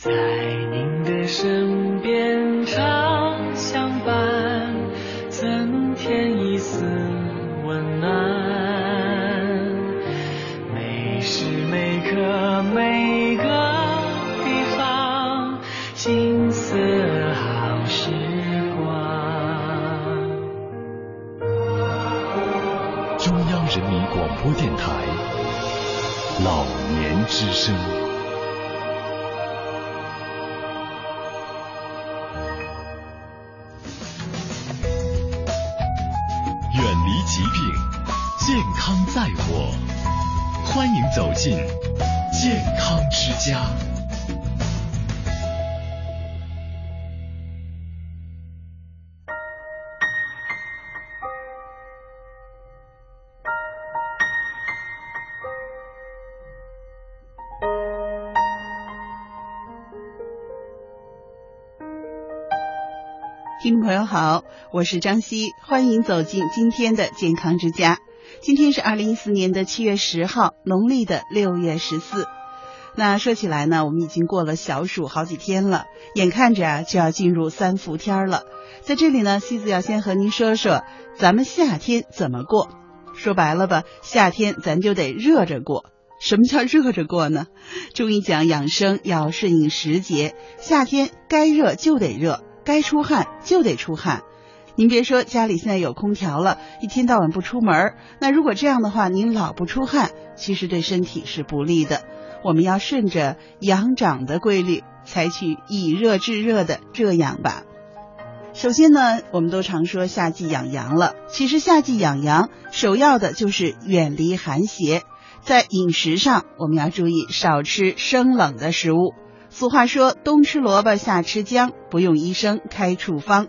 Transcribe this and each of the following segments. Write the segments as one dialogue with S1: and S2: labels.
S1: 在您的身边常相伴，增添一丝温暖。每时每刻每个地方，金色好时光。
S2: 中央人民广播电台老年之声。在我。欢迎走进健康之家。
S3: 听众朋友好，我是张希，欢迎走进今天的健康之家。今天是二零一四年的七月十号，农历的六月十四。那说起来呢，我们已经过了小暑好几天了，眼看着啊就要进入三伏天了。在这里呢，西子要先和您说说咱们夏天怎么过。说白了吧，夏天咱就得热着过。什么叫热着过呢？中医讲养生要顺应时节，夏天该热就得热。该出汗就得出汗，您别说家里现在有空调了，一天到晚不出门，那如果这样的话，您老不出汗，其实对身体是不利的。我们要顺着阳长的规律，采取以热制热的热养吧。首先呢，我们都常说夏季养阳了，其实夏季养阳首要的就是远离寒邪，在饮食上我们要注意少吃生冷的食物。俗话说，冬吃萝卜夏吃姜，不用医生开处方。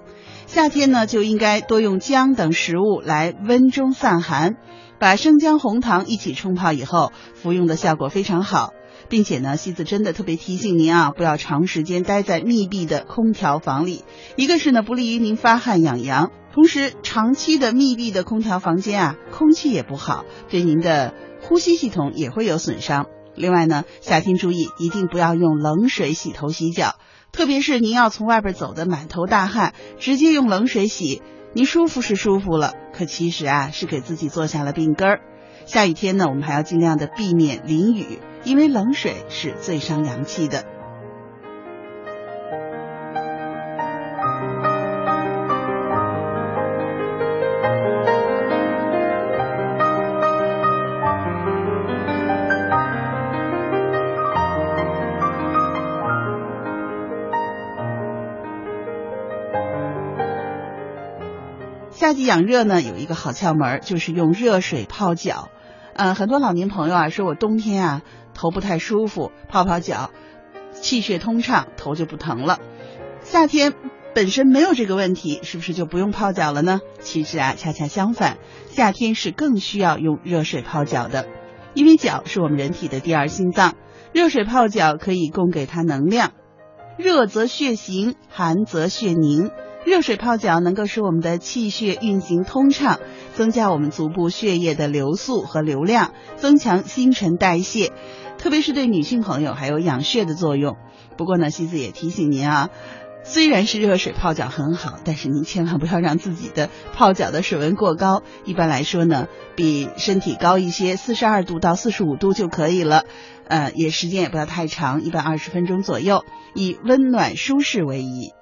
S3: 夏天呢，就应该多用姜等食物来温中散寒。把生姜、红糖一起冲泡以后，服用的效果非常好。并且呢，西子真的特别提醒您啊，不要长时间待在密闭的空调房里。一个是呢，不利于您发汗养阳；同时，长期的密闭的空调房间啊，空气也不好，对您的呼吸系统也会有损伤。另外呢，夏天注意一定不要用冷水洗头洗脚，特别是您要从外边走的满头大汗，直接用冷水洗，您舒服是舒服了，可其实啊是给自己做下了病根儿。下雨天呢，我们还要尽量的避免淋雨，因为冷水是最伤阳气的。夏季养热呢，有一个好窍门，就是用热水泡脚。呃，很多老年朋友啊，说我冬天啊头不太舒服，泡泡脚，气血通畅，头就不疼了。夏天本身没有这个问题，是不是就不用泡脚了呢？其实啊，恰恰相反，夏天是更需要用热水泡脚的，因为脚是我们人体的第二心脏，热水泡脚可以供给它能量。热则血行，寒则血凝。热水泡脚能够使我们的气血运行通畅，增加我们足部血液的流速和流量，增强新陈代谢，特别是对女性朋友还有养血的作用。不过呢，西子也提醒您啊，虽然是热水泡脚很好，但是您千万不要让自己的泡脚的水温过高。一般来说呢，比身体高一些，四十二度到四十五度就可以了。呃，也时间也不要太长，一般二十分钟左右，以温暖舒适为宜。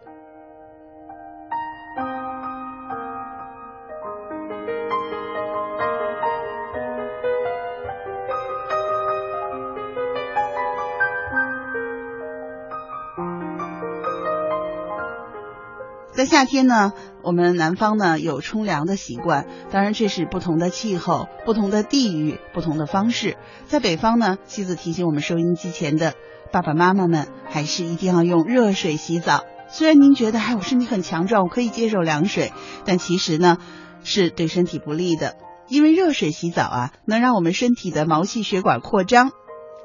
S3: 夏天呢，我们南方呢有冲凉的习惯，当然这是不同的气候、不同的地域、不同的方式。在北方呢，妻子提醒我们收音机前的爸爸妈妈们，还是一定要用热水洗澡。虽然您觉得，哎，我身体很强壮，我可以接受凉水，但其实呢，是对身体不利的。因为热水洗澡啊，能让我们身体的毛细血管扩张，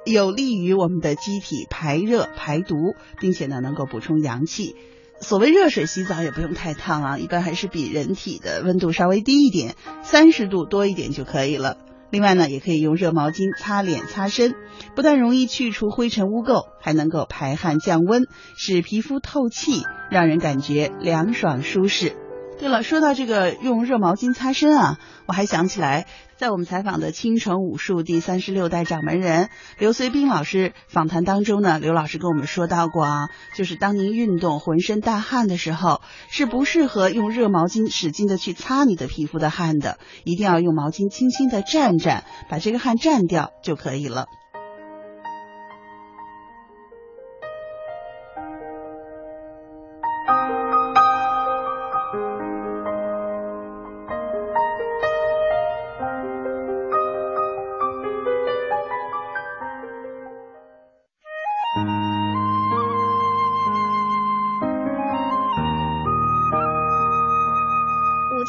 S3: 有利于我们的机体排热排毒，并且呢，能够补充阳气。所谓热水洗澡也不用太烫啊，一般还是比人体的温度稍微低一点，三十度多一点就可以了。另外呢，也可以用热毛巾擦脸擦身，不但容易去除灰尘污垢，还能够排汗降温，使皮肤透气，让人感觉凉爽舒适。对了，说到这个用热毛巾擦身啊，我还想起来，在我们采访的青城武术第三十六代掌门人刘随兵老师访谈当中呢，刘老师跟我们说到过啊，就是当您运动浑身大汗的时候，是不适合用热毛巾使劲的去擦你的皮肤的汗的，一定要用毛巾轻轻的蘸蘸，把这个汗蘸掉就可以了。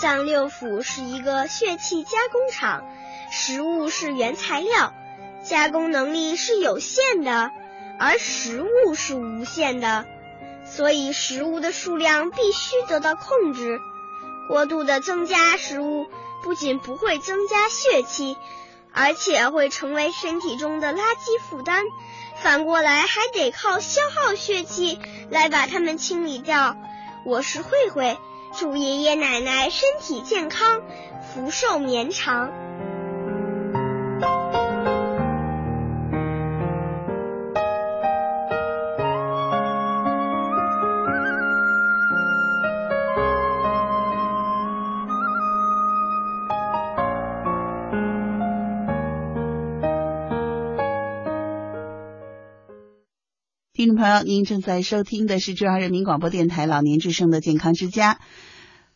S4: 脏六腑是一个血气加工厂，食物是原材料，加工能力是有限的，而食物是无限的，所以食物的数量必须得到控制。过度的增加食物，不仅不会增加血气，而且会成为身体中的垃圾负担，反过来还得靠消耗血气来把它们清理掉。我是慧慧。祝爷爷奶奶身体健康，福寿绵长。
S3: 朋友，您正在收听的是中央人民广播电台老年之声的健康之家。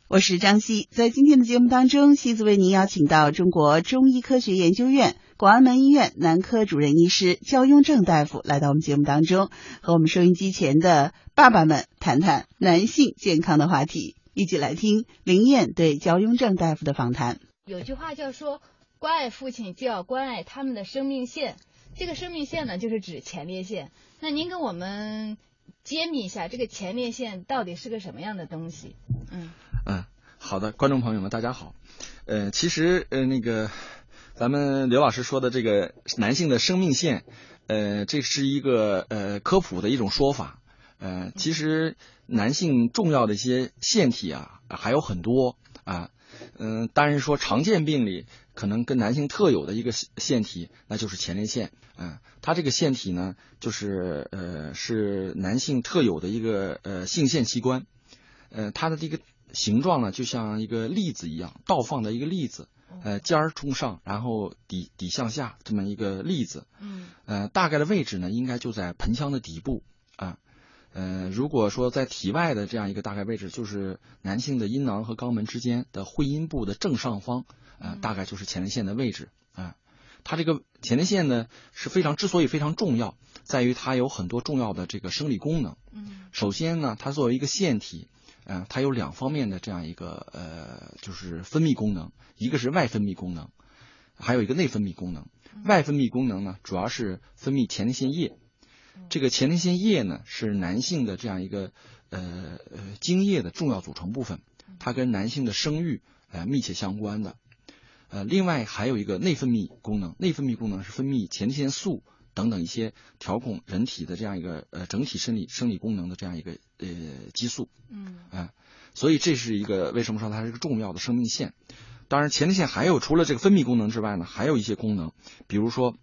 S3: 我是张希，在今天的节目当中，希子为您邀请到中国中医科学研究院广安门医院男科主任医师焦雍正大夫来到我们节目当中，和我们收音机前的爸爸们谈谈男性健康的话题。一起来听林燕对焦雍正大夫的访谈。
S5: 有句话叫说，关爱父亲就要关爱他们的生命线，这个生命线呢，就是指前列腺。那您跟我们揭秘一下，这个前列腺到底是个什么样的东西？
S6: 嗯。嗯，好的，观众朋友们，大家好。呃，其实呃，那个咱们刘老师说的这个男性的生命线，呃，这是一个呃科普的一种说法。呃，其实男性重要的一些腺体啊还有很多啊。嗯，当然说常见病里可能跟男性特有的一个腺体，那就是前列腺。嗯，它这个腺体呢，就是呃是男性特有的一个呃性腺器官。呃，它的这个。形状呢，就像一个栗子一样，倒放的一个栗子，呃，尖儿冲上，然后底底向下，这么一个栗子。嗯，呃，大概的位置呢，应该就在盆腔的底部啊。呃，如果说在体外的这样一个大概位置，就是男性的阴囊和肛门之间的会阴部的正上方，呃，大概就是前列腺的位置啊。它这个前列腺呢是非常，之所以非常重要，在于它有很多重要的这个生理功能。嗯，首先呢，它作为一个腺体。嗯，它有两方面的这样一个呃，就是分泌功能，一个是外分泌功能，还有一个内分泌功能。外分泌功能呢，主要是分泌前列腺液。这个前列腺液呢，是男性的这样一个呃呃精液的重要组成部分，它跟男性的生育呃密切相关的。呃，另外还有一个内分泌功能，内分泌功能是分泌前列腺素。等等一些调控人体的这样一个呃整体生理生理功能的这样一个呃激素，嗯啊，所以这是一个为什么说它是一个重要的生命线？当然前列腺还有除了这个分泌功能之外呢，还有一些功能，比如说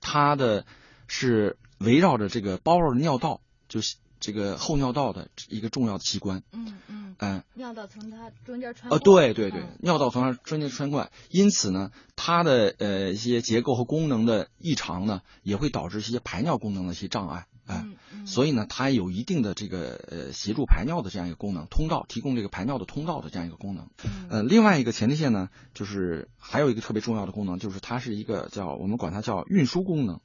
S6: 它的是围绕着这个包绕着尿道，就是。这个后尿道的一个重要的器官，嗯
S5: 嗯。嗯，尿道从它中间穿
S6: 呃，对对对，尿道从它中间穿过，因此呢，它的呃一些结构和功能的异常呢，也会导致一些排尿功能的一些障碍，哎，所以呢，它有一定的这个呃协助排尿的这样一个功能，通道提供这个排尿的通道的这样一个功能，呃，另外一个前列腺呢，就是还有一个特别重要的功能，就是它是一个叫我们管它叫运输功能。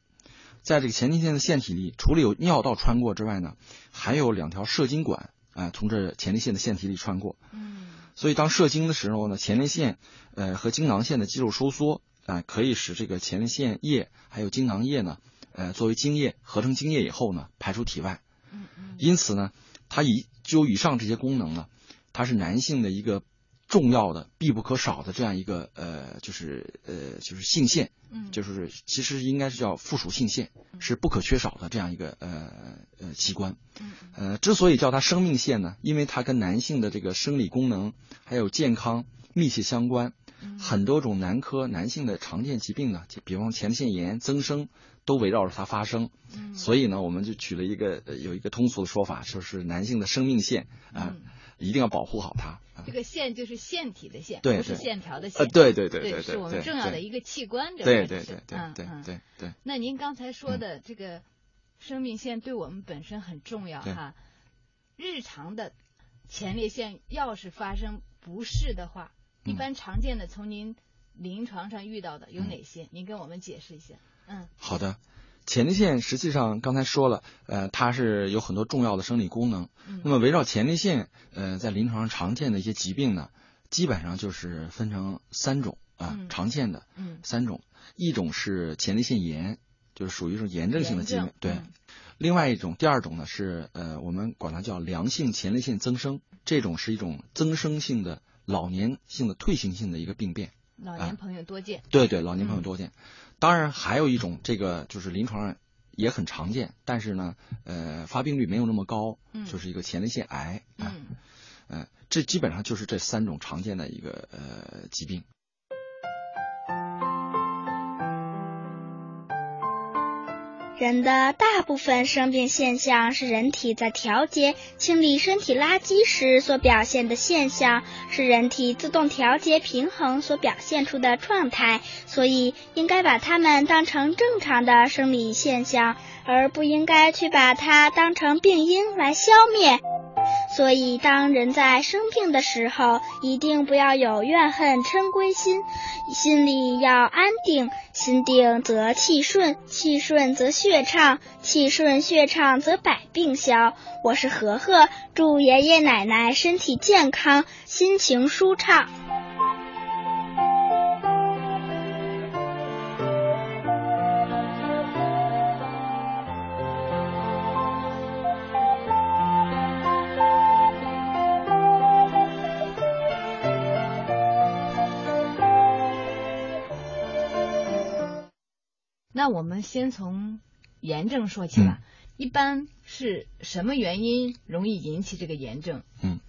S6: 在这个前列腺的腺体里，除了有尿道穿过之外呢，还有两条射精管啊，从这前列腺的腺体里穿过。嗯，所以当射精的时候呢，前列腺呃和精囊腺的肌肉收缩啊，可以使这个前列腺液还有精囊液呢，呃作为精液合成精液以后呢，排出体外。嗯嗯。因此呢，它以就以上这些功能呢，它是男性的一个重要的、必不可少的这样一个呃，就是呃，就是性腺，
S7: 嗯，
S6: 就是其实应该是叫附属性腺，是不可缺少的这样一个呃呃器官。
S7: 嗯
S6: 呃，之所以叫它生命线呢，因为它跟男性的这个生理功能还有健康密切相关。
S7: 嗯
S6: 很多种男科男性的常见疾病呢，就比方前列腺炎增生，都围绕着它发生。
S7: 嗯
S6: 所以呢，我们就取了一个呃有一个通俗的说法，就是男性的生命线啊、
S7: 嗯
S6: 一定要保护好它。啊
S7: 这个腺就是腺体的腺，
S6: 对
S7: 不是线条的
S6: 呃
S7: 线。，
S6: 对对对
S7: 对
S6: 对对，
S7: 是我们重要的一个器官。这
S6: 对对对对对对对。
S7: 那您刚才说的这个生命线对我们本身很重要哈。日常的前列腺要是发生不适的话，一
S6: 嗯
S7: 般常见的从您临床上遇到的有哪些？您跟我们解释一下。嗯
S6: 好的，前列腺实际上刚才说了，呃，它是有很多重要的生理功能。
S7: 嗯
S6: 那么围绕前列腺，呃，在临床上常见的一些疾病呢，基本上就是分成三种啊，
S7: 嗯
S6: 常见的
S7: 嗯
S6: 三种，一种是前列腺炎，就是属于一种炎症性的疾病，对。
S7: 嗯
S6: 另外一种，第二种呢是呃，我们管它叫良性前列腺增生，这种是一种增生性的老年性的退行性的一个病变。
S7: 老年朋友多见。
S6: 对对，老年朋友
S7: 嗯
S6: 多见。当然还有一种，这个就是临床上也很常见，但是呢，呃，发病率没有那么高，
S7: 嗯
S6: 就是一个前列腺癌啊，
S7: 嗯
S6: 呃，这基本上就是这三种常见的一个呃疾病。
S8: 人的大部分生病现象是人体在调节、清理身体垃圾时所表现的现象，是人体自动调节平衡所表现出的状态，所以应该把它们当成正常的生理现象，而不应该去把它当成病因来消灭。所以，当人在生病的时候，一定不要有怨恨嗔归心，心里要安定。心定则气顺，气顺则血畅，气顺血畅则百病消。我是和和，祝爷爷奶奶身体健康，心情舒畅。
S7: 那我们先从炎症说起吧。一般是什么原因容易引起这个炎症？
S6: 嗯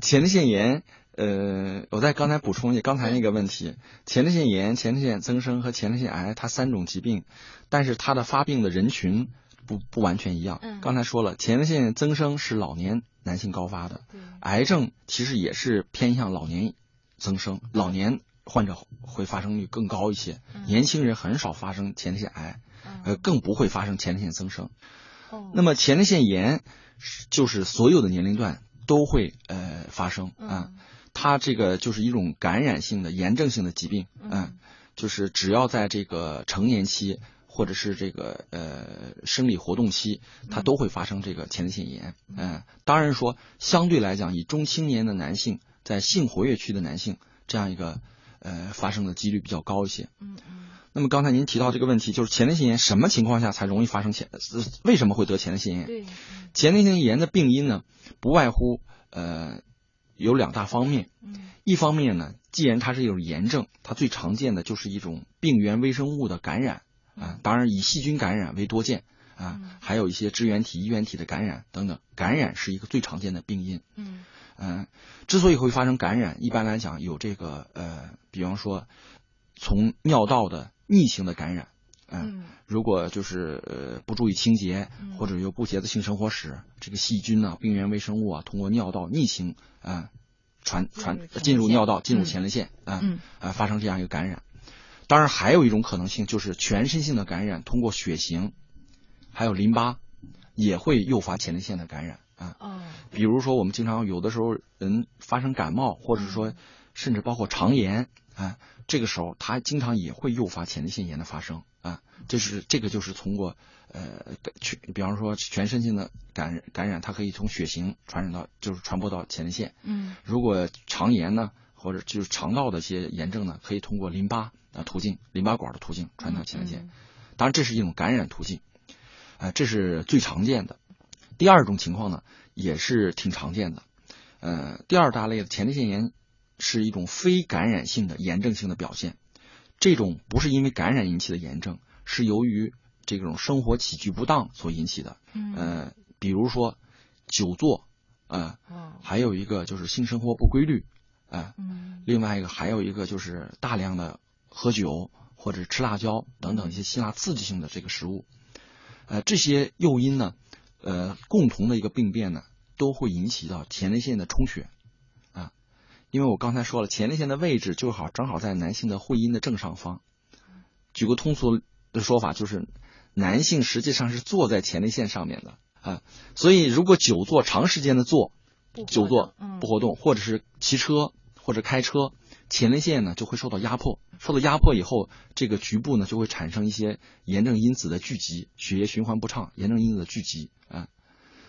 S6: 前列腺炎，呃，我再刚才补充一下刚才那个问题，前列腺炎、前列腺增生和前列腺癌，它三种疾病，但是它的发病的人群不不完全一样。
S7: 嗯
S6: 刚才说了，前列腺增生是老年男性高发的，癌症其实也是偏向老年增生，老年患者会发生率更高一些，
S7: 嗯。
S6: 年轻人很少发生前列腺癌，呃，更不会发生前列腺增生。
S7: 哦，
S6: 那么前列腺炎是就是所有的年龄段都会呃发生啊，
S7: 嗯
S6: 它这个就是一种感染性的炎症性的疾病，
S7: 嗯
S6: 嗯，就是只要在这个成年期或者是这个呃生理活动期，它都会发生这个前列腺炎，嗯，当然说相对来讲，以中青年的男性在性活跃区的男性这样一个呃发生的几率比较高一些。
S7: 嗯嗯
S6: 那么刚才您提到这个问题，就是前列腺炎什么情况下才容易发生前？呃为什么会得前列腺炎？
S7: 对，
S6: 前列腺炎的病因呢，不外乎呃有两大方面。
S7: 嗯
S6: 一方面呢，既然它是一种炎症，它最常见的就是一种病原微生物的感染啊，当然以细菌感染为多见啊
S7: 嗯，
S6: 还有一些支原体、衣原体的感染等等，感染是一个最常见的病因。
S7: 嗯
S6: 嗯，之所以会发生感染，一般来讲有这个呃，比方说从尿道的逆行的感染，嗯，
S7: 嗯
S6: 如果就是呃不注意清洁
S7: 嗯，
S6: 或者有不洁的性生活史，这个细菌呐、病原微生物啊，通过尿道逆行啊、传传
S7: 进入
S6: 尿道，进入
S7: 嗯
S6: 前列腺啊
S7: 嗯
S6: 啊发生这样一个感染。当然还有一种可能性就是全身性的感染，通过血型，还有淋巴，也会诱发前列腺的感染啊。
S7: 哦
S6: 比如说，我们经常有的时候人发生感冒，或者说
S7: 嗯
S6: 甚至包括肠炎啊，这个时候它经常也会诱发前列腺炎的发生啊。这是这个就是通过呃全，比方说全身性的感染感染，它可以从血型传染到，就是传播到前列腺。
S7: 嗯
S6: 如果肠炎呢，或者就是肠道的一些炎症呢，可以通过淋巴啊途径、淋巴管的途径传到前列腺。
S7: 嗯
S6: 当然，这是一种感染途径，啊、这是最常见的。第二种情况呢，也是挺常见的，呃，第二大类的前列腺炎，是一种非感染性的炎症性的表现。这种不是因为感染引起的炎症，是由于这种生活起居不当所引起的。
S5: 嗯。
S6: 呃，比如说久坐，啊、
S5: 哦。
S6: 还有一个就是性生活不规律，啊、
S5: 嗯。
S6: 另外一个还有一个就是大量的喝酒或者吃辣椒等等一些辛辣刺激性的这个食物，呃，这些诱因呢，呃，共同的一个病变呢，都会引起到前列腺的充血，啊，因为我刚才说了，前列腺的位置就好正好在男性的会阴的正上方。举个通俗的说法，就是男性实际上是坐在前列腺上面的。啊，所以如果久坐长时间的坐，
S5: 不
S6: 久坐
S5: 嗯。
S6: 不活动，或者是骑车或者开车，前列腺呢就会受到压迫，受到压迫以后，这个局部呢就会产生一些炎症因子的聚集，血液循环不畅，炎症因子的聚集啊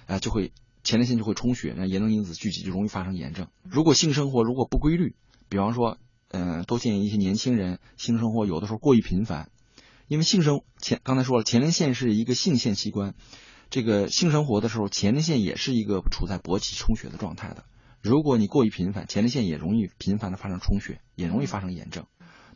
S6: 啊就会前列腺就会充血，那炎症因子聚集就容易发生炎症。如果性生活如果不规律，比方说，嗯、都建议一些年轻人性生活有的时候过于频繁，因为性生前刚才说了，前列腺是一个性腺器官，这个性生活的时候，前列腺也是一个处在勃起充血的状态的。如果你过于频繁，前列腺也容易频繁的发生充血，也容易发生炎症。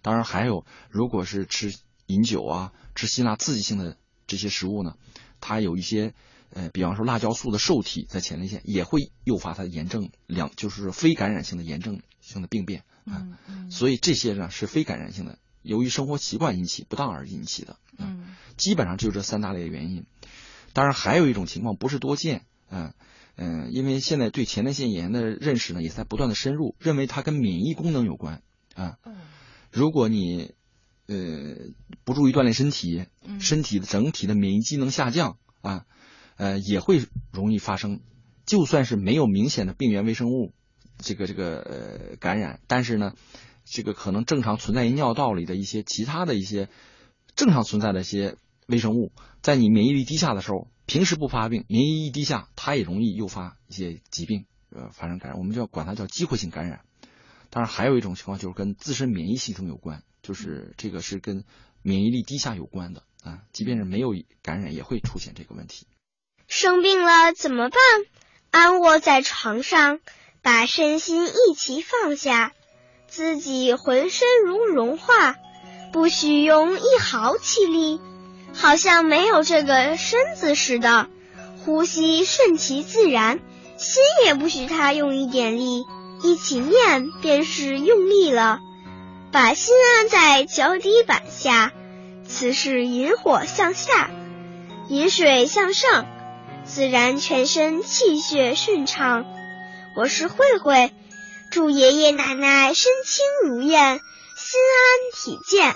S6: 当然还有，如果是吃饮酒啊，吃辛辣刺激性的这些食物呢，它有一些呃，比方说辣椒素的受体在前列腺也会诱发它的炎症两就是非感染性的炎症性的病变啊。
S5: 嗯嗯
S6: 所以这些呢是非感染性的，由于生活习惯引起不当而引起的。
S5: 嗯
S6: 基本上就这三大类原因。当然还有一种情况不是多见，嗯嗯，因为现在对前列腺炎的认识呢也在不断的深入，认为它跟免疫功能有关啊。
S5: 哦
S6: 如果你呃不注意锻炼身体，
S5: 嗯
S6: 身体的整体的免疫机能下降啊，呃也会容易发生。就算是没有明显的病原微生物这个这个呃感染，但是呢，这个可能正常存在于尿道里的一些其他的一些正常存在的一些微生物，在你免疫力低下的时候，平时不发病，免疫力一低下，它也容易诱发一些疾病，呃，发生感染，我们就要管它叫机会性感染。当然，还有一种情况就是跟自身免疫系统有关，就是这个是跟免疫力低下有关的啊，即便是没有感染，也会出现这个问题。
S4: 生病了怎么办？安卧在床上，把身心一起放下，自己浑身如融化，不许用一毫气力，好像没有这个身子似的。呼吸顺其自然，心也不许他用一点力，一起念便是用力了。把心安在脚底板下，此是引火向下，引水向上。自然全身气血顺畅。我是慧慧，祝爷爷奶奶身轻如燕，心安体健。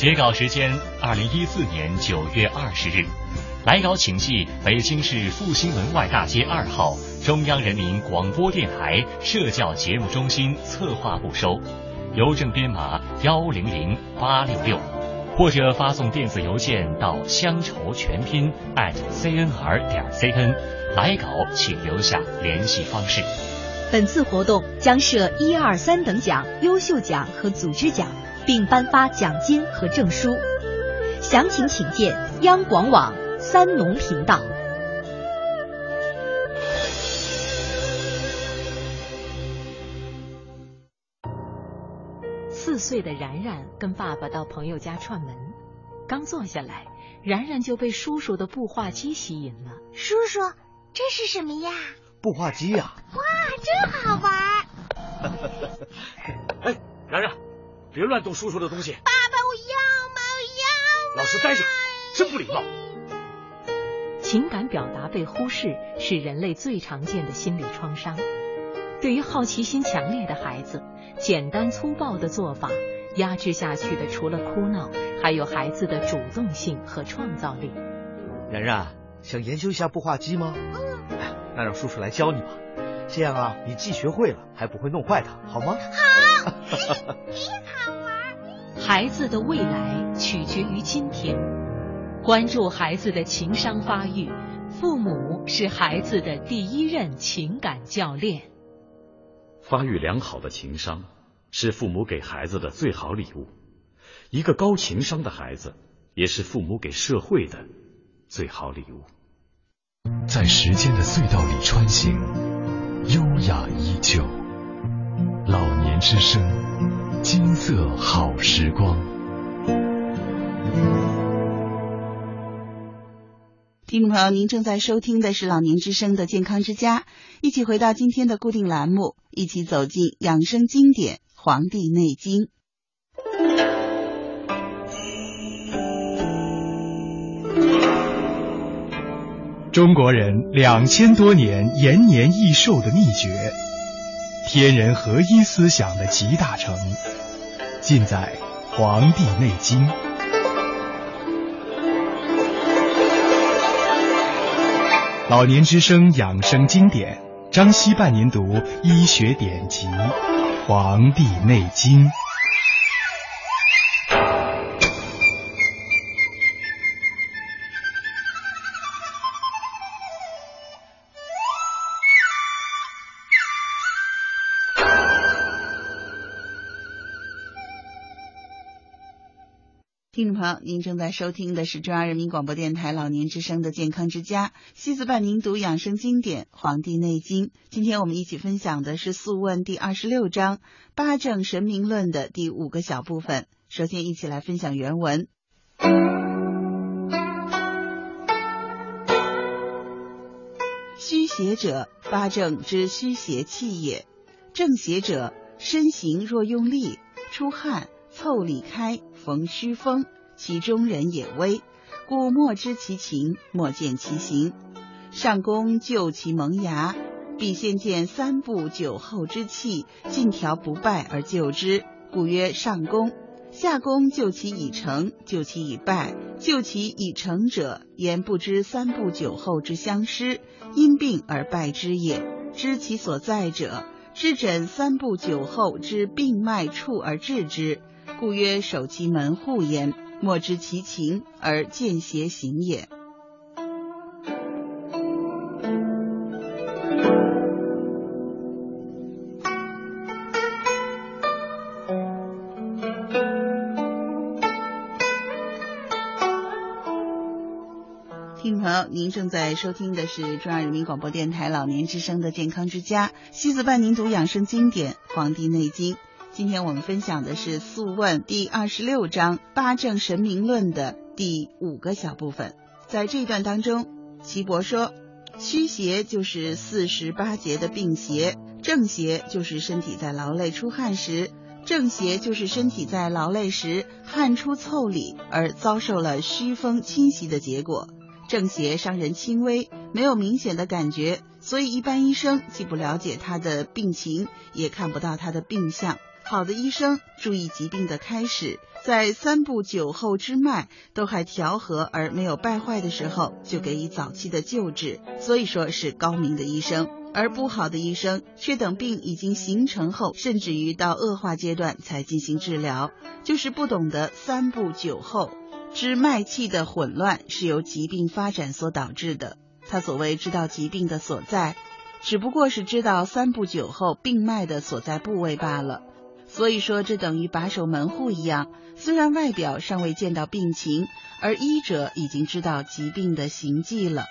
S2: 截稿时间：二零一四年九月二十日，来稿请寄北京市复兴门外大街二号中央人民广播电台社教节目中心策划部收，邮政编码幺零零八六六，或者发送电子邮件到乡愁全拼 @cnr 点 cn，来稿请留下联系方式。
S9: 本次活动将设一二三等奖、优秀奖和组织奖。并颁发奖金和证书，详情请见央广网三农频道。四岁的然然跟爸爸到朋友家串门，刚坐下来，然然就被叔叔的步话机吸引了。
S10: 叔叔，这是什么呀？
S11: 步话机呀！
S10: 哇，真好玩！
S11: 哎，然然。别乱动叔叔的东西！爸
S10: 爸，我要吗？要
S11: 吗？老实待着，真不礼貌。
S9: 情感表达被忽视是人类最常见的心理创伤。对于好奇心强烈的孩子，简单粗暴的做法压制下去的，除了哭闹，还有孩子的主动性和创造力。
S11: 然然，想研究一下步话机吗？
S10: 嗯。
S11: 那让叔叔来教你吧。这样啊，你既学会了，还不会弄坏它，好吗？
S10: 好。
S9: 孩子的未来取决于今天，关注孩子的情商发育，父母是孩子的第一任情感教练。
S12: 发育良好的情商是父母给孩子的最好礼物，一个高情商的孩子也是父母给社会的最好礼物。
S2: 在时间的隧道里穿行，优雅依旧，老年之声。金色好时光。
S3: 听众朋友，您正在收听的是老年之声的健康之家，一起回到今天的固定栏目，一起走进养生经典《黄帝内经》。
S13: 中国人两千多年延年益寿的秘诀。天人合一思想的集大成，尽在《黄帝内经》。老年之声养生经典，张希半年读医学典籍《黄帝内经》。
S3: 听众朋友，您正在收听的是中央人民广播电台老年之声的健康之家，西子伴您读养生经典《黄帝内经》。今天我们一起分享的是《素问》第二十六章《八正神明论》的第五个小部分。首先，一起来分享原文。虚邪者，八正之虚邪气也。正邪者，身形若用力，出汗，凑里开，逢虚风，其中人也微，故莫知其情，莫见其形。上攻救其萌芽，必先见三步九后之气，尽调不败而救之，故曰上攻。下攻救其已成，救其已败，救其已成者，言不知三步九后之相失，因病而败之也。知其所在者，知诊三步九后之病脉处而治之，故曰守其门户焉。莫知其情而见邪行也。听众朋友，您正在收听的是中央人民广播电台老年之声的健康之家，西子伴您读养生经典《黄帝内经》。今天我们分享的是《素问》第二十六章《八正神明论》的第五个小部分。在这一段当中，岐伯说，虚邪就是四十八节的病邪，正邪就是身体在劳累出汗时，正邪就是身体在劳累时汗出腠理而遭受了虚风侵袭的结果。正邪伤人轻微，没有明显的感觉，所以一般医生既不了解他的病情，也看不到他的病象。好的医生注意疾病的开始，在三步九后之脉都还调和而没有败坏的时候，就给予早期的救治，所以说是高明的医生。而不好的医生却等病已经形成后，甚至于到恶化阶段才进行治疗，就是不懂得三步九后。之脉气的混乱是由疾病发展所导致的。他所谓知道疾病的所在，只不过是知道三步九后病脉的所在部位罢了。所以说，这等于把守门户一样。虽然外表尚未见到病情，而医者已经知道疾病的行迹了。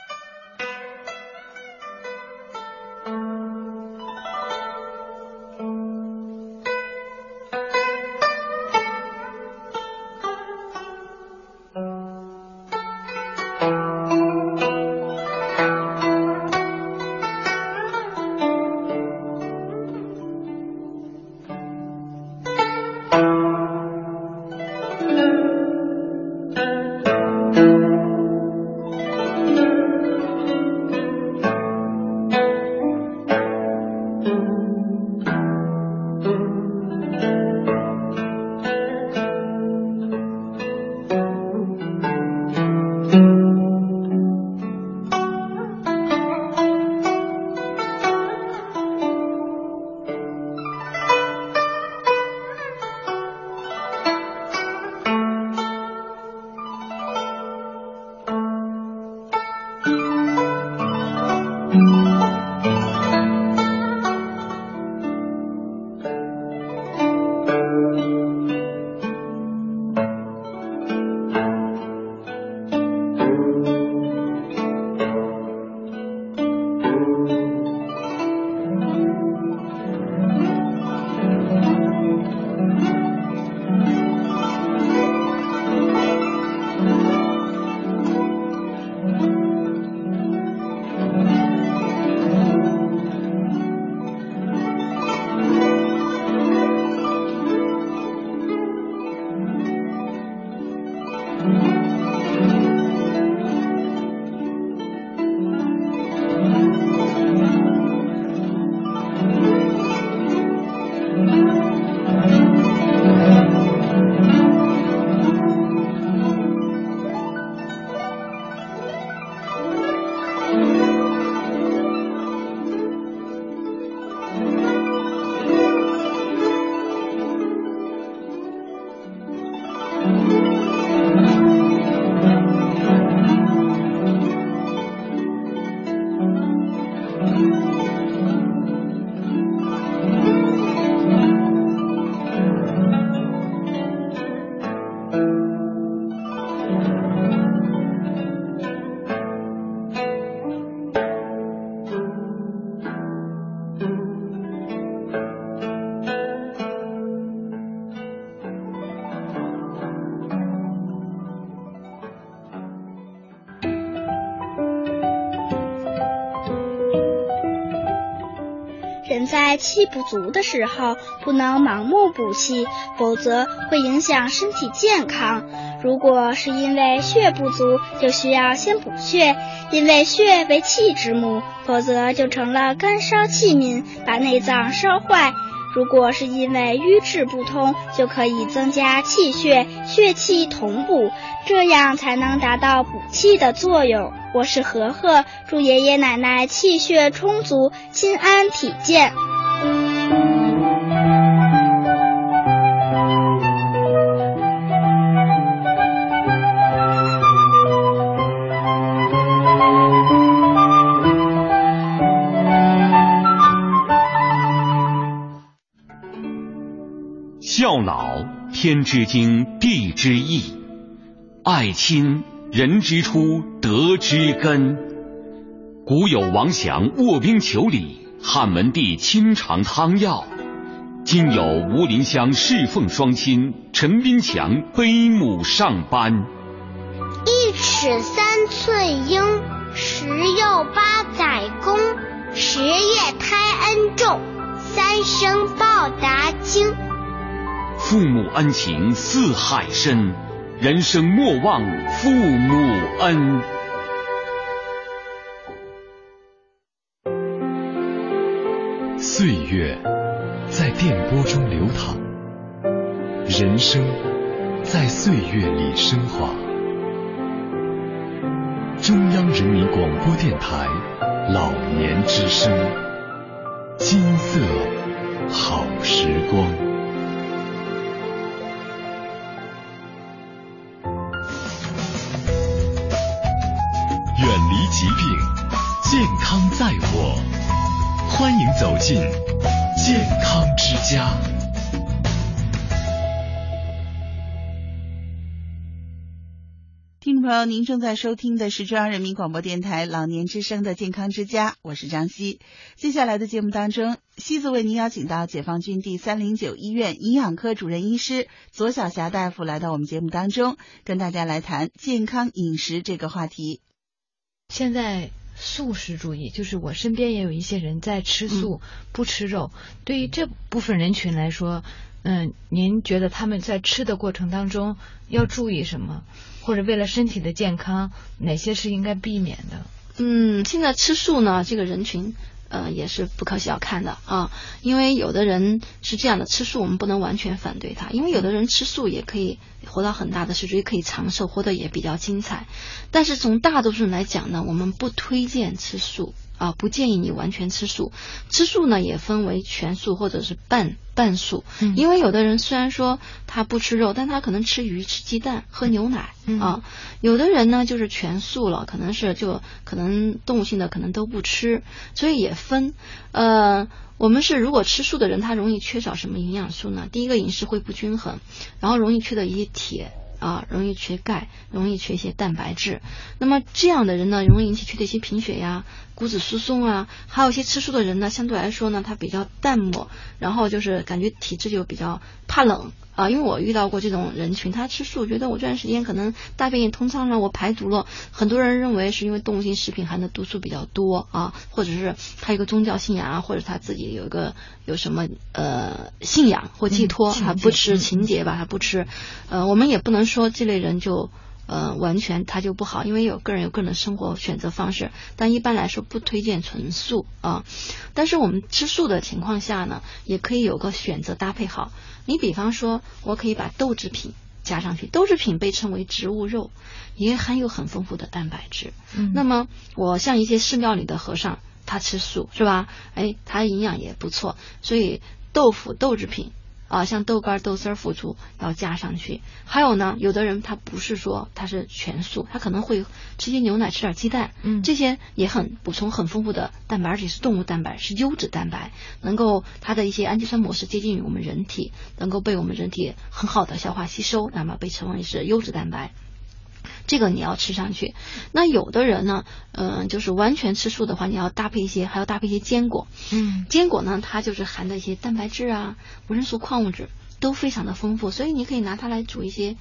S8: 气不足的时候，不能盲目补气，否则会影响身体健康。如果是因为血不足，就需要先补血，因为血为气之母，否则就成了干烧气民，把内脏烧坏。如果是因为瘀滞不通，就可以增加气血，血气同补，这样才能达到补气的作用。我是和和，祝爷爷奶奶气血充足，心安体健。
S14: 天之经，地之义；爱亲人之初，德之根。古有王祥卧冰求鲤，汉文帝亲尝汤药；今有吴林乡侍奉双亲，陈斌强悲母上班。
S15: 一尺三寸英，十又八载功，十月胎恩重，三生报答经。
S14: 父母恩情似海深，人生莫忘父母恩。
S16: 岁月在电波中流淌，人生在岁月里升华。中央人民广播电台老年之声，金色好时光。
S3: 朋友，您正在收听的是中央人民广播电台老年之声的健康之家，我是张希。接下来的节目当中，西子为您邀请到解放军第三零九医院营养科主任医师左晓霞大夫来到我们节目当中，跟大家来谈健康饮食这个话题。
S5: 现在素食主义，就是我身边也有一些人在吃素，不吃肉。对于这部分人群来说，嗯，您觉得他们在吃的过程当中要注意什么？或者为了身体的健康，哪些是应该避免的？
S17: 嗯，现在吃素呢，这个人群。呃，也是不可小看的啊，因为有的人是这样的，吃素我们不能完全反对他，因为有的人吃素也可以活到很大的岁数，也可以长寿，活得也比较精彩。但是从大多数人来讲呢，我们不推荐吃素。啊，不建议你完全吃素。吃素呢，也分为全素或者是半半素。嗯，因为有的人虽然说他不吃肉，但他可能吃鱼、吃鸡蛋、喝牛奶啊。有的人呢，就是全素了，可能是就可能动物性的可能都不吃，所以也分。呃，我们是如果吃素的人，他容易缺少什么营养素呢？第一个饮食会不均衡，然后容易缺的一些铁。啊，容易缺钙，容易缺一些蛋白质。那么这样的人呢，容易引起缺铁性贫血呀、骨质疏松啊。还有一些吃素的人呢，相对来说呢，他比较淡漠，然后就是感觉体质就比较怕冷。啊，因为我遇到过这种人群，他吃素，觉得我这段时间可能大便也通畅了，我排毒了。很多人认为是因为动物性食品含的毒素比较多啊，或者是他有个宗教信仰啊，或者他自己有一个有什么呃信仰或寄托，他不吃情节吧，他不吃。呃，我们也不能说这类人就呃完全他就不好，因为有个人有个人的生活选择方式，但一般来说不推荐纯素啊。但是我们吃素的情况下呢，也可以有个选择搭配好。你比方说，我可以把豆制品加上去。豆制品被称为植物肉，也含有很丰富的蛋白质。嗯，那么我像一些寺庙里的和尚，他吃素是吧？哎，他营养也不错，所以豆腐豆制品。啊，像豆干、豆丝儿、腐竹要加上去。还有呢，有的人他不是说他是全素，他可能会吃些牛奶，吃点鸡蛋，嗯，这些也很补充很丰富的蛋白，而且是动物蛋白，是优质蛋白，能够它的一些氨基酸模式接近于我们人体，能够被我们人体很好的消化吸收，那么被称为是优质蛋白。这个你要吃上去，那有的人呢，嗯，就是完全吃素的话，你要搭配一些，还要搭配一些坚果。嗯，坚果呢，它就是含的一些蛋白质啊、维生素、矿物质都非常的丰富，所以你可以拿它来煮一些，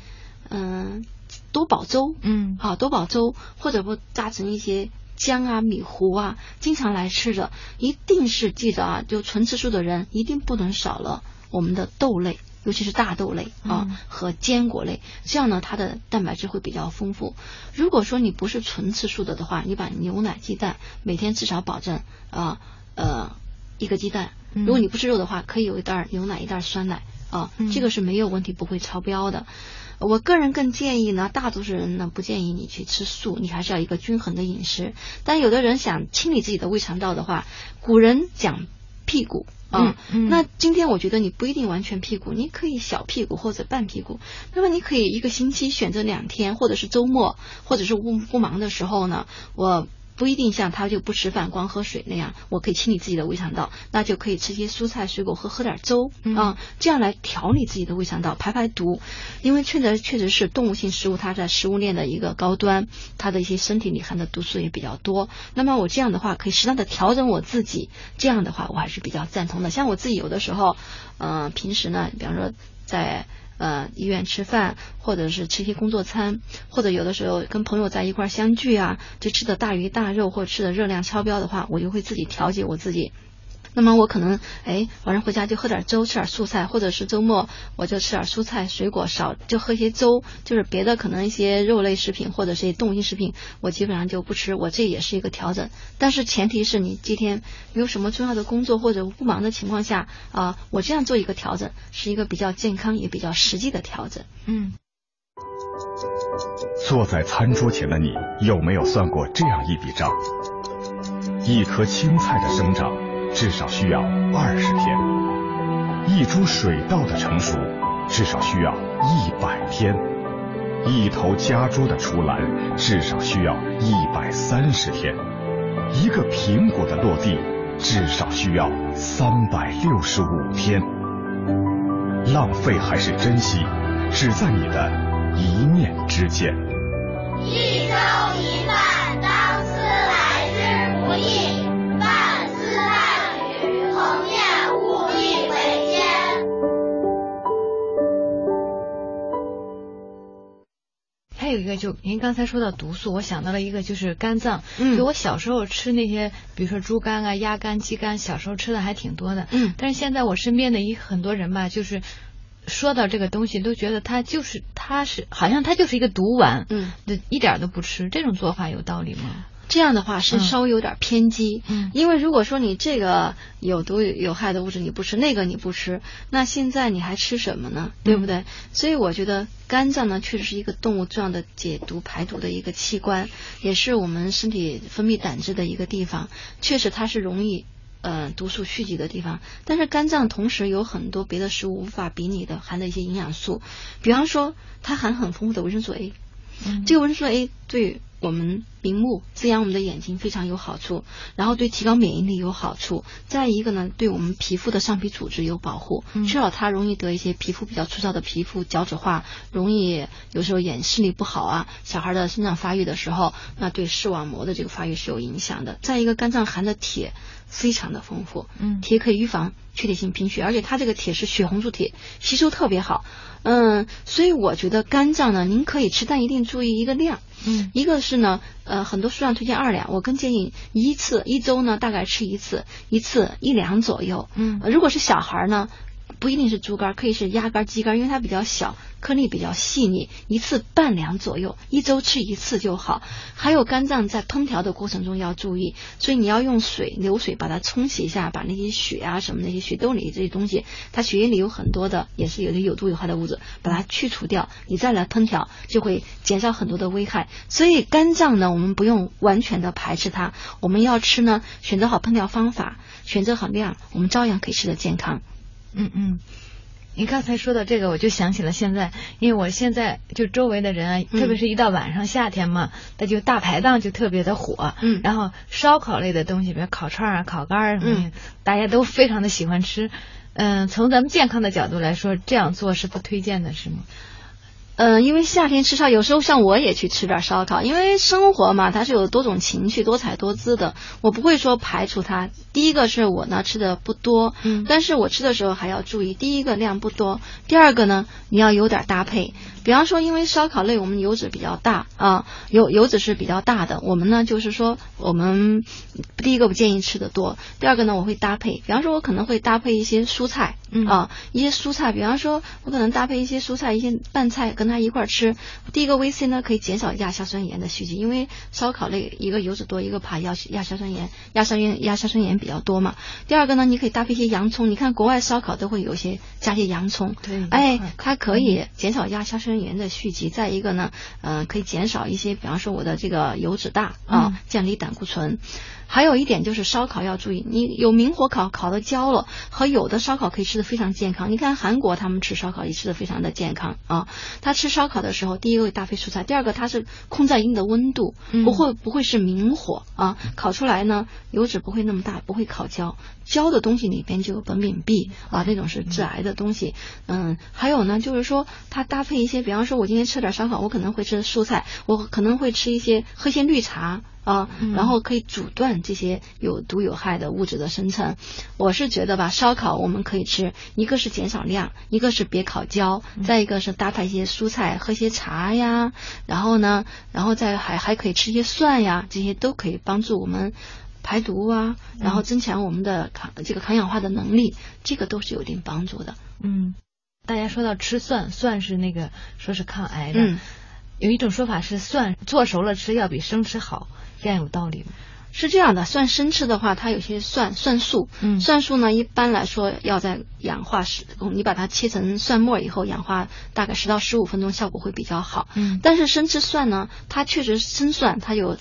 S17: 嗯，多宝粥。嗯，啊，多宝粥，或者不榨成一些姜啊、米糊啊，经常来吃的，一定是记得啊，就纯吃素的人一定不能少了我们的豆类。尤其是大豆类啊和坚果类，这样呢，它的蛋白质会比较丰富。如果说你不是纯吃素的的话，你把牛奶、鸡蛋每天至少保证啊呃一个鸡蛋。如果你不吃肉的话，可以有一袋牛奶、一袋酸奶啊，这个是没有问题，不会超标的。我个人更建议呢，大多数人呢不建议你去吃素，你还是要一个均衡的饮食。但有的人想清理自己的胃肠道的话，古人讲屁股。啊，那今天我觉得你不一定完全屁股，你可以小屁股或者半屁股。那么你可以一个星期选择两天，或者是周末，或者是不不忙的时候呢，我。不一定像他就不吃饭光喝水那样，我可以清理自己的胃肠道，那就可以吃些蔬菜水果，喝喝点粥啊，这样来调理自己的胃肠道，排排毒。因为确实确实是动物性食物，它在食物链的一个高端，它的一些身体里含的毒素也比较多。那么我这样的话可以适当的调整我自己，这样的话我还是比较赞同的。像我自己有的时候，嗯，平时呢，比方说在。呃，医院吃饭，或者是吃一些工作餐，或者有的时候跟朋友在一块相聚啊，就吃的大鱼大肉，或者吃的热量超标的话，我就会自己调节我自己。那么我可能哎晚上回家就喝点粥，吃点素菜，或者是周末我就吃点蔬菜水果，少就喝些粥，就是别的可能一些肉类食品或者是动物性食品，我基本上就不吃。我这也是一个调整，但是前提是你今天没有什么重要的工作或者不忙的情况下啊，我这样做一个调整是一个比较健康也比较实际的调整。
S5: 嗯。
S16: 坐在餐桌前的你有没有算过这样一笔账？一颗青菜的生长。至少需要二十天，一株水稻的成熟至少需要一百天，一头家猪的出栏至少需要一百三十天，一个苹果的落地至少需要三百六十五天。浪费还是珍惜，只在你的一念之间。
S15: 一粥一饭，当思来之不易。
S5: 还有一个，就您刚才说到毒素，我想到了一个，就是肝脏。嗯，就我小时候吃那些，比如说猪肝啊、鸭肝、鸡肝，小时候吃的还挺多的。嗯，但是现在我身边的一很多人吧，就是说到这个东西，都觉得它就是它是好像它就是一个毒丸。嗯，一点都不吃，这种做法有道理吗？
S17: 这样的话是稍微有点偏激，嗯，因为如果说你这个有毒有害的物质你不吃，那个你不吃，那现在你还吃什么呢？对不对？所以我觉得肝脏呢，确实是一个动物重要的解毒排毒的一个器官，也是我们身体分泌胆汁的一个地方，确实它是容易呃毒素蓄积的地方。但是肝脏同时有很多别的食物无法比拟的含的一些营养素，比方说它含很丰富的维生素 A，这个维生素 A 对。我们明目滋养我们的眼睛非常有好处，然后对提高免疫力有好处。再一个呢，对我们皮肤的上皮组织有保护，缺少它容易得一些皮肤比较粗糙的皮肤角质化，容易有时候眼视力不好啊。小孩的生长发育的时候，那对视网膜的这个发育是有影响的。再一个，肝脏含的铁非常的丰富，嗯，铁可以预防缺铁性贫血，而且它这个铁是血红素铁，吸收特别好。嗯，所以我觉得肝脏呢，您可以吃，但一定注意一个量。嗯，一个是呢，呃，很多书上推荐二两，我更建议一次一周呢，大概吃一次，一次一两左右。嗯，如果是小孩呢。不一定是猪肝，可以是鸭肝、鸡肝，因为它比较小，颗粒比较细腻，一次半两左右，一周吃一次就好。还有肝脏在烹调的过程中要注意，所以你要用水流水把它冲洗一下，把那些血啊什么那些血兜里这些东西，它血液里有很多的，也是有的有毒有害的物质，把它去除掉，你再来烹调就会减少很多的危害。所以肝脏呢，我们不用完全的排斥它，我们要吃呢，选择好烹调方法，选择好量，我们照样可以吃的健康。
S5: 嗯嗯，你刚才说到这个，我就想起了现在，因为我现在就周围的人啊，特别是一到晚上夏天嘛，那就大排档就特别的火，嗯，然后烧烤类的东西，比如烤串啊、烤干儿什么的，大家都非常的喜欢吃。嗯，从咱们健康的角度来说，这样做是不推荐的，是吗？
S17: 嗯，因为夏天吃烧，有时候像我也去吃点烧烤，因为生活嘛，它是有多种情趣、多彩多姿的。我不会说排除它。第一个是我呢吃的不多，嗯，但是我吃的时候还要注意，第一个量不多，第二个呢你要有点搭配。比方说，因为烧烤类我们油脂比较大啊，油油脂是比较大的，我们呢就是说，我们第一个不建议吃的多，第二个呢我会搭配，比方说我可能会搭配一些蔬菜啊，一些蔬菜，比方说我可能搭配一些蔬菜，一些拌菜跟它一块儿吃。第一个 VC 呢可以减少亚硝酸盐的蓄积，因为烧烤类一个油脂多，一个怕亚亚硝酸盐，亚硝盐亚硝酸盐比较多嘛。第二个呢，你可以搭配一些洋葱，你看国外烧烤都会有些加些洋葱，
S5: 对，
S17: 哎，它可以减少亚硝酸盐的续集。再一个呢，嗯，可以减少一些，比方说我的这个油脂大啊，降低胆固醇。还有一点就是烧烤要注意，你有明火烤烤的焦了，和有的烧烤可以吃的非常健康。你看韩国他们吃烧烤也吃的非常的健康啊。他吃烧烤的时候，第一个会搭配蔬菜，第二个它是控在一定的温度，不会不会是明火啊，烤出来呢油脂不会那么大，不会烤焦。焦的东西里边就有苯丙芘啊，那种是致癌的东西。嗯，还有呢，就是说它搭配一些，比方说我今天吃点烧烤，我可能会吃蔬菜，我可能会吃一些喝些绿茶。啊，然后可以阻断这些有毒有害的物质的生成。我是觉得吧，烧烤我们可以吃，一个是减少量，一个是别烤焦，再一个是搭配一些蔬菜，喝些茶呀，然后呢，然后再还还可以吃一些蒜呀，这些都可以帮助我们排毒啊，然后增强我们的抗这个抗氧化的能力，这个都是有一定帮助的。
S5: 嗯，大家说到吃蒜，蒜是那个说是抗癌的，有一种说法是蒜做熟了吃要比生吃好。这样有道理吗？
S17: 是这样的，蒜生吃的话，它有些蒜蒜素，嗯，蒜素呢，一般来说要在氧化时，你把它切成蒜末以后，氧化大概十到十五分钟，效果会比较好。嗯，但是生吃蒜呢，它确实生蒜它有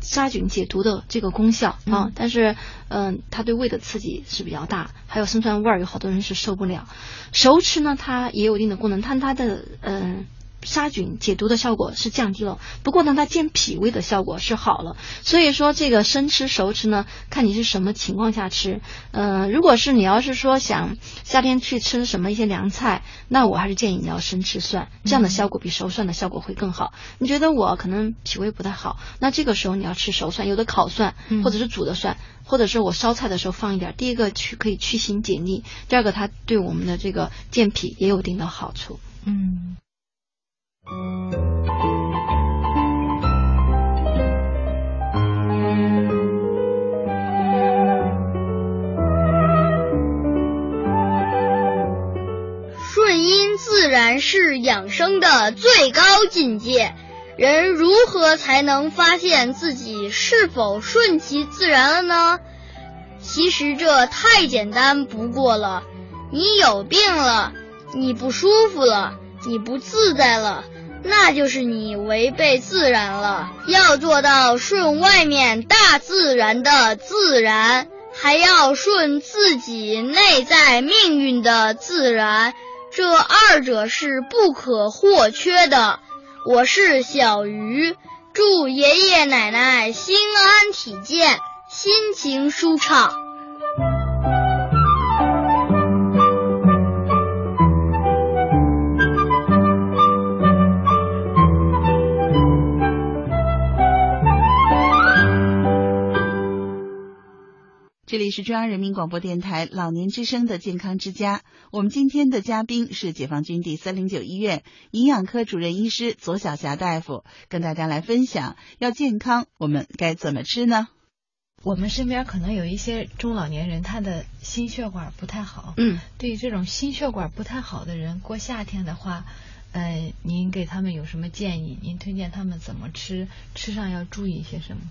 S17: 杀菌解毒的这个功效啊，但是嗯，它对胃的刺激是比较大，还有生酸味儿，有好多人是受不了。熟吃呢，它也有一定的功能，但它的嗯。杀菌解毒的效果是降低了，不过呢，它健脾胃的效果是好了。所以说，这个生吃熟吃呢，看你是什么情况下吃。嗯，如果是你要是说想夏天去吃什么一些凉菜，那我还是建议你要生吃蒜，这样的效果比熟蒜的效果会更好。你觉得我可能脾胃不太好，那这个时候你要吃熟蒜，有的烤蒜或者是煮的蒜，或者是我烧菜的时候放一点。第一个去可以去腥解腻，第二个它对我们的这个健脾也有一定的好处。
S5: 嗯。
S15: 顺因自然是养生的最高境界。人如何才能发现自己是否顺其自然了呢？其实这太简单不过了。你有病了，你不舒服了，你不自在了。那就是你违背自然了。要做到顺外面大自然的自然，还要顺自己内在命运的自然，这二者是不可或缺的。我是小鱼，祝爷爷奶奶心安体健，心情舒畅。
S3: 这里是中央人民广播电台老年之声的健康之家。我们今天的嘉宾是解放军第三零九医院营养科主任医师左晓霞大夫，跟大家来分享要健康我们该怎么吃呢？
S5: 我们身边可能有一些中老年人，他的心血管不太好。
S17: 嗯，
S5: 对于这种心血管不太好的人，过夏天的话，呃，您给他们有什么建议？您推荐他们怎么吃？吃上要注意一些什么？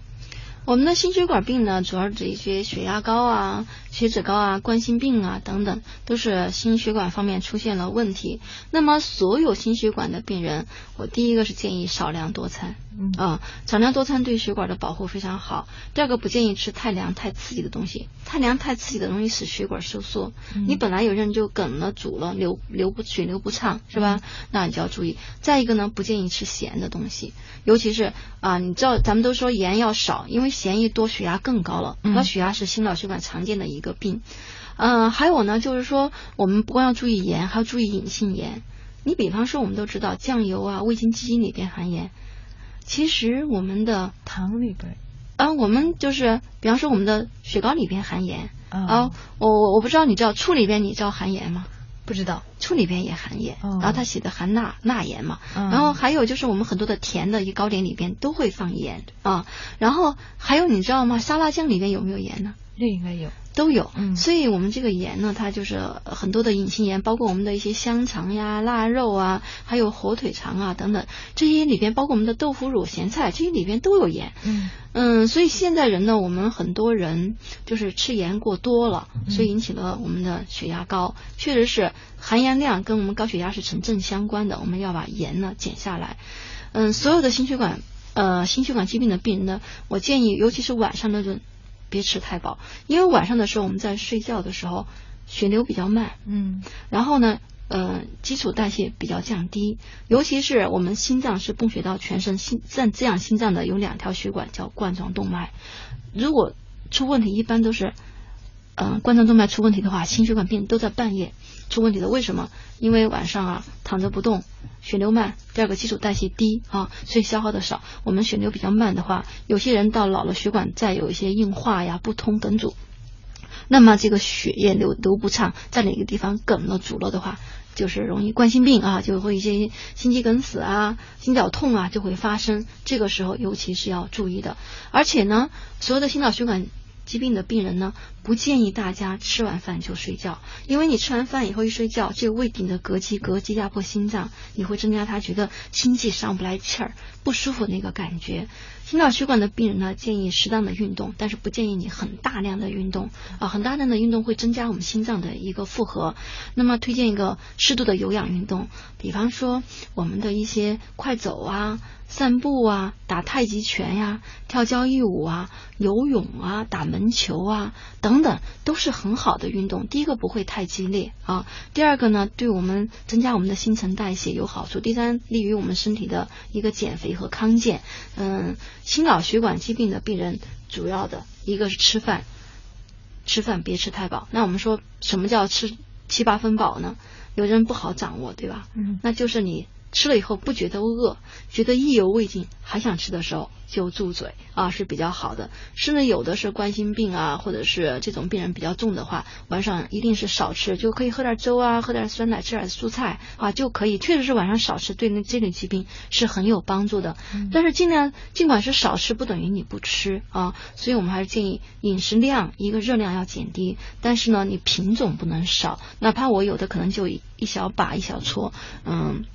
S17: 我们的心血管病呢，主要指一些血压高啊、血脂高啊、冠心病啊等等，都是心血管方面出现了问题。那么，所有心血管的病人，我第一个是建议少量多餐。啊，少量多餐对血管的保护非常好。第二个不建议吃太凉太刺激的东西，太凉太刺激的容易使血管收缩。你本来有人就梗了、阻了、流流不血流不畅，是吧？那你就要注意。再一个呢，不建议吃咸的东西，尤其是啊，你知道咱们都说盐要少，因为咸一多血压更高了。高血压是心脑血管常见的一个病。嗯，还有呢，就是说我们不光要注意盐，还要注意隐性盐。你比方说，我们都知道酱油啊、味精、鸡精里边含盐。其实我们的
S5: 糖里边，
S17: 啊，我们就是，比方说我们的雪糕里边含盐啊，我我我不知道你知道醋里边你知道含盐吗？
S5: 不知道，
S17: 醋里边也含盐，
S5: 哦
S17: 然后它写的含钠钠盐嘛，
S5: 嗯
S17: 然后还有就是我们很多的甜的一糕点里边都会放盐啊，然后还有你知道吗？沙拉酱里边有没有盐呢？
S5: 这应该有。
S17: 都有，
S5: 嗯
S17: 所以我们这个盐呢，它就是很多的隐形盐，包括我们的一些香肠呀、腊肉啊，还有火腿肠啊等等，这些里边包括我们的豆腐乳、咸菜，这些里边都有盐。
S5: 嗯
S17: 嗯，所以现在人呢，我们很多人就是吃盐过多了，
S5: 嗯
S17: 所以引起了我们的血压高。确实是含盐量跟我们高血压是成正相关的，我们要把盐呢减下来。嗯，所有的心血管呃心血管疾病的病人呢，我建议尤其是晚上那顿别吃太饱，因为晚上的时候我们在睡觉的时候血流比较慢，
S5: 嗯。
S17: 然后呢，呃，基础代谢比较降低，尤其是我们心脏是供血到全身，心占滋养心脏的有两条血管叫冠状动脉，如果出问题，一般都是，呃，冠状动脉出问题的话，心血管病都在半夜出问题的。为什么？因为晚上啊躺着不动，血流慢，第二个基础代谢低啊，所以消耗的少。我们血流比较慢的话，有些人到老了血管再有一些硬化呀、不通、梗阻。那么这个血液流流不畅，在哪个地方梗了、阻了的话，就是容易冠心病啊，就会一些心肌梗死啊、心绞痛啊就会发生。这个时候尤其是要注意的。而且呢，所有的心脑血管疾病的病人呢，不建议大家吃完饭就睡觉，因为你吃完饭以后一睡觉，这个胃顶的膈肌、膈肌压迫心脏，你会增加他觉得心悸上不来气儿、不舒服那个感觉。心脑血管的病人呢，建议适当的运动，但是不建议你很大量的运动啊，很大量的运动会增加我们心脏的一个负荷。那么推荐一个适度的有氧运动，比方说我们的一些快走啊、散步啊、打太极拳呀、跳交谊舞啊、游泳啊、打门球啊等等，都是很好的运动。第一个不会太激烈啊，第二个呢，对我们增加我们的新陈代谢有好处，第三利于我们身体的一个减肥和康健。嗯，心脑血管疾病的病人主要的一个是吃饭，吃饭别吃太饱。那我们说什么叫吃七八分饱呢？有的人不好掌握，对吧？
S5: 嗯
S17: 那就是你吃了以后不觉得饿，觉得意犹未尽，还想吃的时候就住嘴啊，是比较好的。甚至有的是冠心病啊，或者是这种病人比较重的话，晚上一定是少吃，就可以喝点粥啊，喝点酸奶，吃点蔬菜啊，就可以。确实是晚上少吃，对那这类疾病是很有帮助的。但是尽量尽管是少吃，不等于你不吃啊，所以我们还是建议饮食量一个热量要减低，但是呢，你品种不能少，哪怕我有的可能就一一小把一小撮，嗯。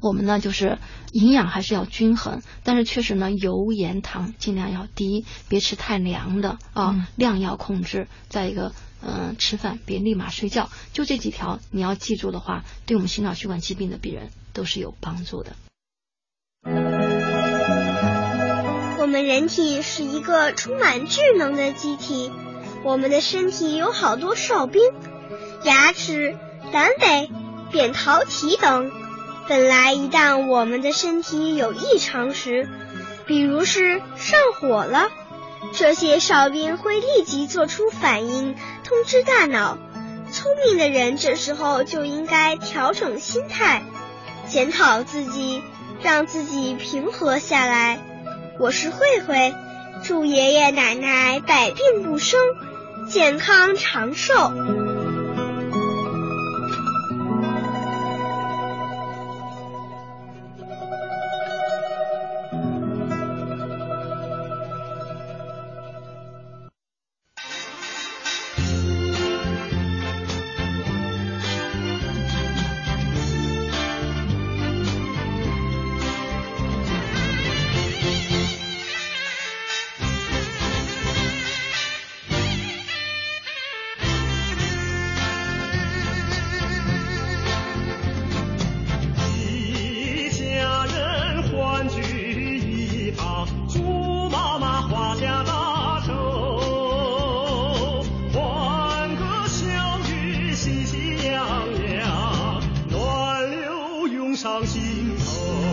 S17: 我们呢就是营养还是要均衡，但是确实呢油盐糖尽量要低，别吃太凉的啊，
S5: 嗯
S17: 量要控制。再一个，嗯、吃饭别立马睡觉，就这几条你要记住的话，对我们心脑血管疾病的病人都是有帮助的。
S4: 我们人体是一个充满智能的机体，我们的身体有好多哨兵，牙齿、阑尾、扁桃体等。本来一旦我们的身体有异常时，比如是上火了，这些哨兵会立即做出反应，通知大脑。聪明的人这时候就应该调整心态，检讨自己，让自己平和下来。我是慧慧，祝爷爷奶奶百病不生，健康长寿。
S18: 心头。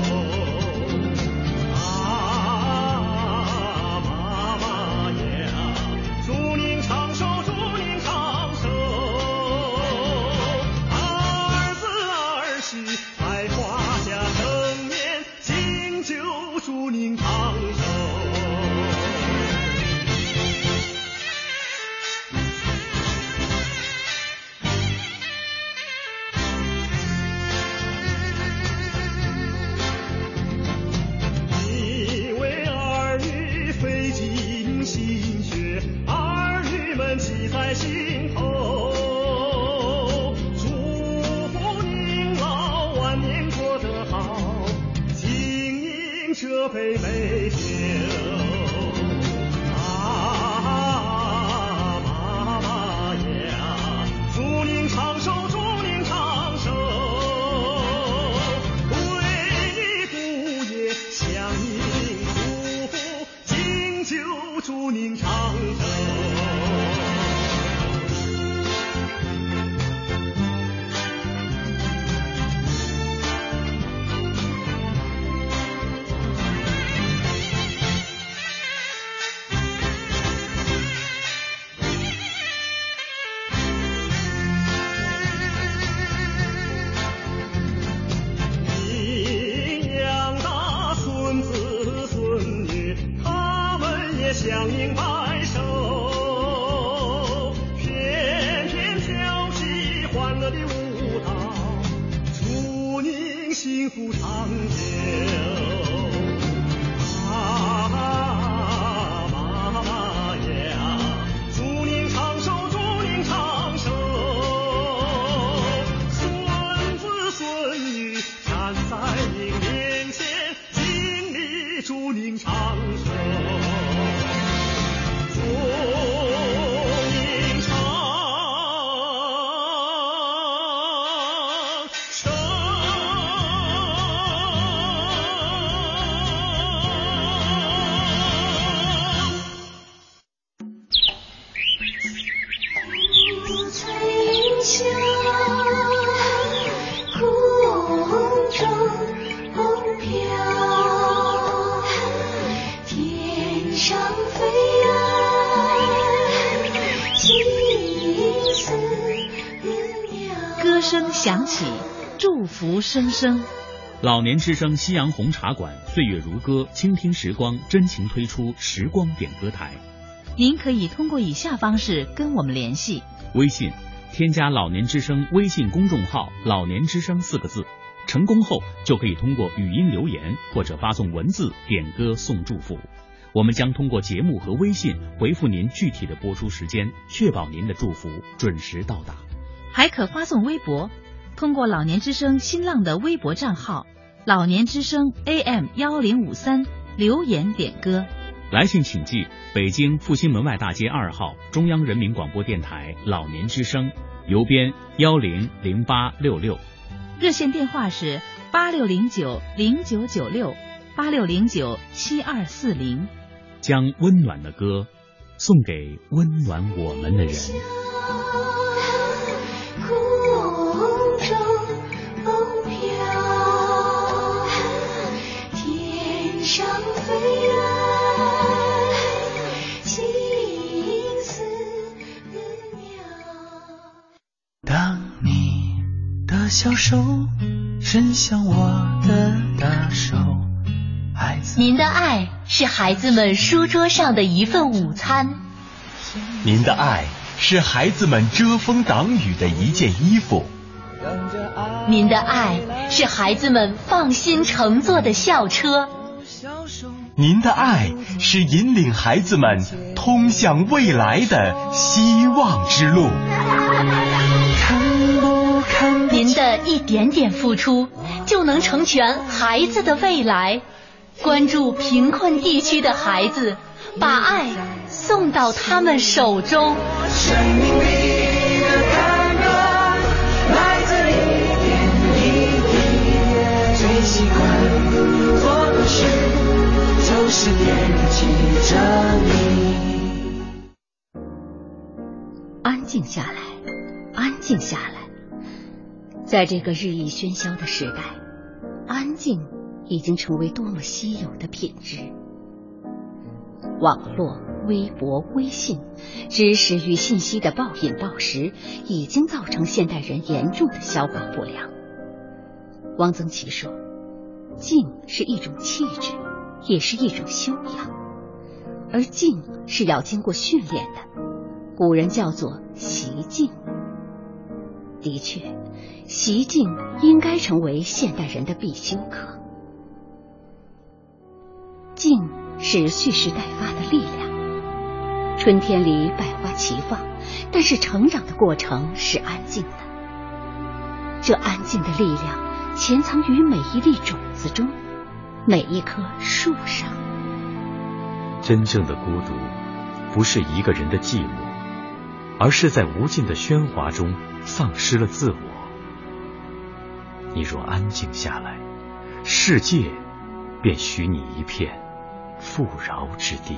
S18: 福
S9: 生生。
S12: 老年之声夕阳红茶馆，岁月如歌，倾听时光，真情推出时光点歌台。
S9: 您可以通过以下方式跟我们联系：
S12: 微信添加“老年之声”微信公众号“老年之声”四个字，成功后就可以通过语音留言或者发送文字点歌送祝福。我们将通过节目和微信回复您具体的播出时间，确保您的祝福准时到达。
S9: 还可发送微博，通过老年之声新浪的微博账号“老年之声 AM 幺零五三”留言点歌。
S12: 来信请寄北京复兴门外大街二号中央人民广播电台老年之声，邮编幺零零八六六。
S9: 热线电话是八六零九零九九六八六零九七二四零。
S12: 将温暖的歌送给温暖我们的人。
S19: 小手伸向我的大手，孩子。
S5: 您的爱是孩子们书桌上的一份午餐，
S1: 您的爱是孩子们遮风挡雨的一件衣服，
S5: 您的爱是孩子们放心乘坐的校车，
S1: 您的爱是引领孩子们通向未来的希望之路。
S5: 您的一点点付出，就能成全孩子的未来。关注贫困地区的孩子，把爱送到他们手中。
S19: 生命里的感动来自一点一滴，最习惯做的事就是惦记着你。
S20: 安静下来，安静下来。在这个日益喧嚣的时代，安静已经成为多么稀有的品质。网络、微博、微信，知识与信息的暴饮暴食，已经造成现代人严重的消化不良。汪曾祺说：“静是一种气质，也是一种修养，而静是要经过训练的。古人叫做习静。”的确，习静应该成为现代人的必修课。静是蓄势待发的力量。春天里百花齐放，但是成长的过程是安静的。这安静的力量潜藏于每一粒种子中，每一棵树上。
S12: 真正的孤独，不是一个人的寂寞，而是在无尽的喧哗中丧失了自我。你若安静下来，世界便许你一片富饶之地。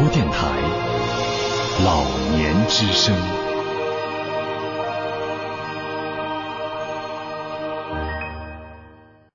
S21: 播电台老年之声。